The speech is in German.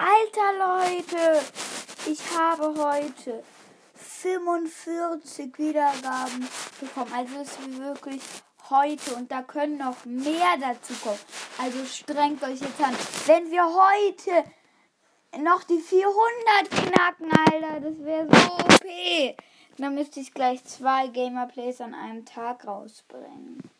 Alter Leute, ich habe heute 45 Wiedergaben bekommen. Also es ist wirklich heute und da können noch mehr dazu kommen. Also strengt euch jetzt an. Wenn wir heute noch die 400 knacken, Alter, das wäre so OP. Dann müsste ich gleich zwei Gamerplays an einem Tag rausbringen.